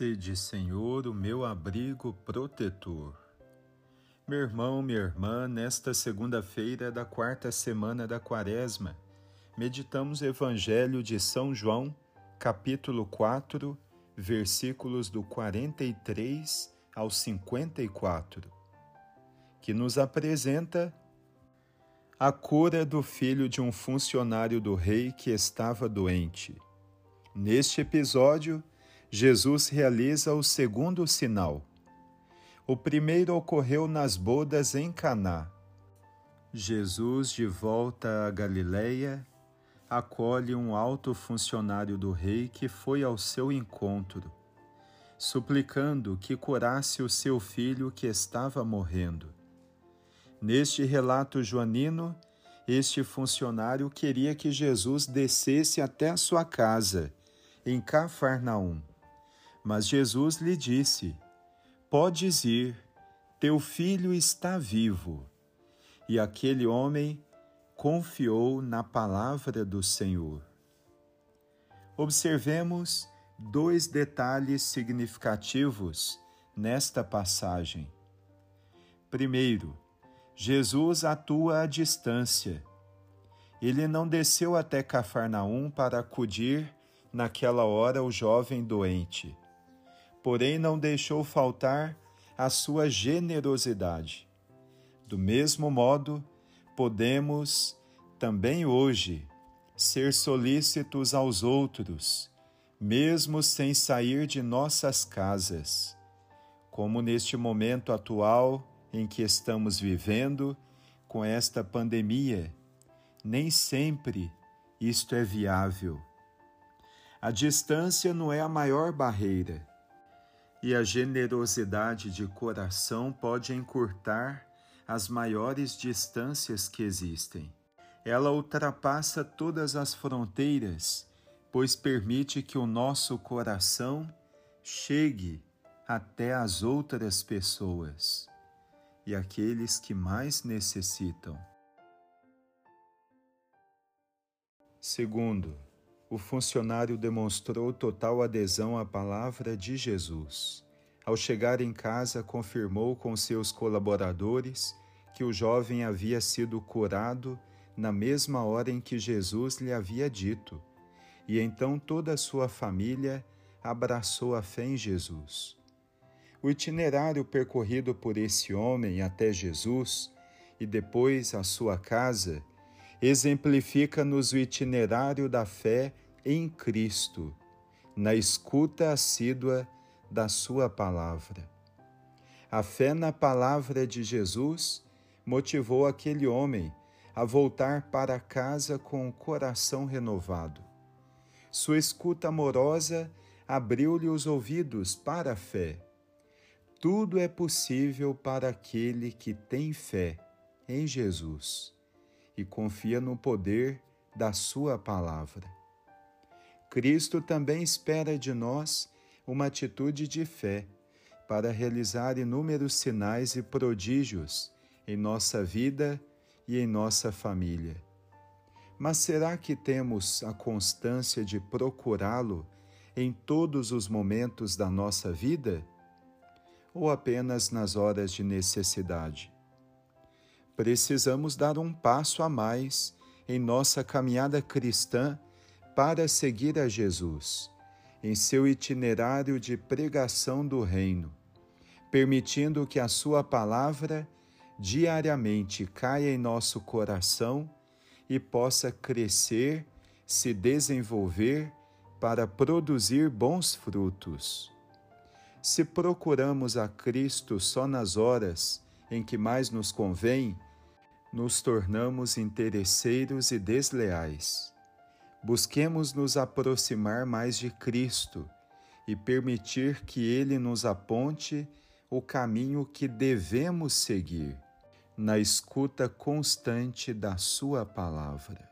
Sede, Senhor, o meu abrigo protetor. Meu irmão, minha irmã, nesta segunda-feira da quarta semana da Quaresma, meditamos o Evangelho de São João, capítulo 4, versículos do 43 ao 54, que nos apresenta a cura do filho de um funcionário do rei que estava doente. Neste episódio, Jesus realiza o segundo sinal. O primeiro ocorreu nas bodas em Caná. Jesus, de volta a Galiléia, acolhe um alto funcionário do rei que foi ao seu encontro, suplicando que curasse o seu filho que estava morrendo. Neste relato joanino, este funcionário queria que Jesus descesse até a sua casa, em Cafarnaum. Mas Jesus lhe disse: Podes ir, teu filho está vivo. E aquele homem confiou na palavra do Senhor. Observemos dois detalhes significativos nesta passagem. Primeiro, Jesus atua à distância. Ele não desceu até Cafarnaum para acudir naquela hora o jovem doente porém não deixou faltar a sua generosidade. Do mesmo modo, podemos também hoje ser solícitos aos outros, mesmo sem sair de nossas casas, como neste momento atual em que estamos vivendo com esta pandemia. Nem sempre isto é viável. A distância não é a maior barreira e a generosidade de coração pode encurtar as maiores distâncias que existem. Ela ultrapassa todas as fronteiras, pois permite que o nosso coração chegue até as outras pessoas e aqueles que mais necessitam. Segundo, o funcionário demonstrou total adesão à palavra de Jesus. Ao chegar em casa, confirmou com seus colaboradores que o jovem havia sido curado na mesma hora em que Jesus lhe havia dito. E então toda a sua família abraçou a fé em Jesus. O itinerário percorrido por esse homem até Jesus e depois a sua casa exemplifica-nos o itinerário da fé em Cristo, na escuta assídua da Sua palavra. A fé na palavra de Jesus motivou aquele homem a voltar para casa com o coração renovado. Sua escuta amorosa abriu-lhe os ouvidos para a fé. Tudo é possível para aquele que tem fé em Jesus e confia no poder da Sua palavra. Cristo também espera de nós uma atitude de fé para realizar inúmeros sinais e prodígios em nossa vida e em nossa família. Mas será que temos a constância de procurá-lo em todos os momentos da nossa vida? Ou apenas nas horas de necessidade? Precisamos dar um passo a mais em nossa caminhada cristã para seguir a Jesus em seu itinerário de pregação do Reino, permitindo que a Sua palavra diariamente caia em nosso coração e possa crescer, se desenvolver para produzir bons frutos. Se procuramos a Cristo só nas horas em que mais nos convém, nos tornamos interesseiros e desleais. Busquemos nos aproximar mais de Cristo e permitir que Ele nos aponte o caminho que devemos seguir, na escuta constante da Sua palavra.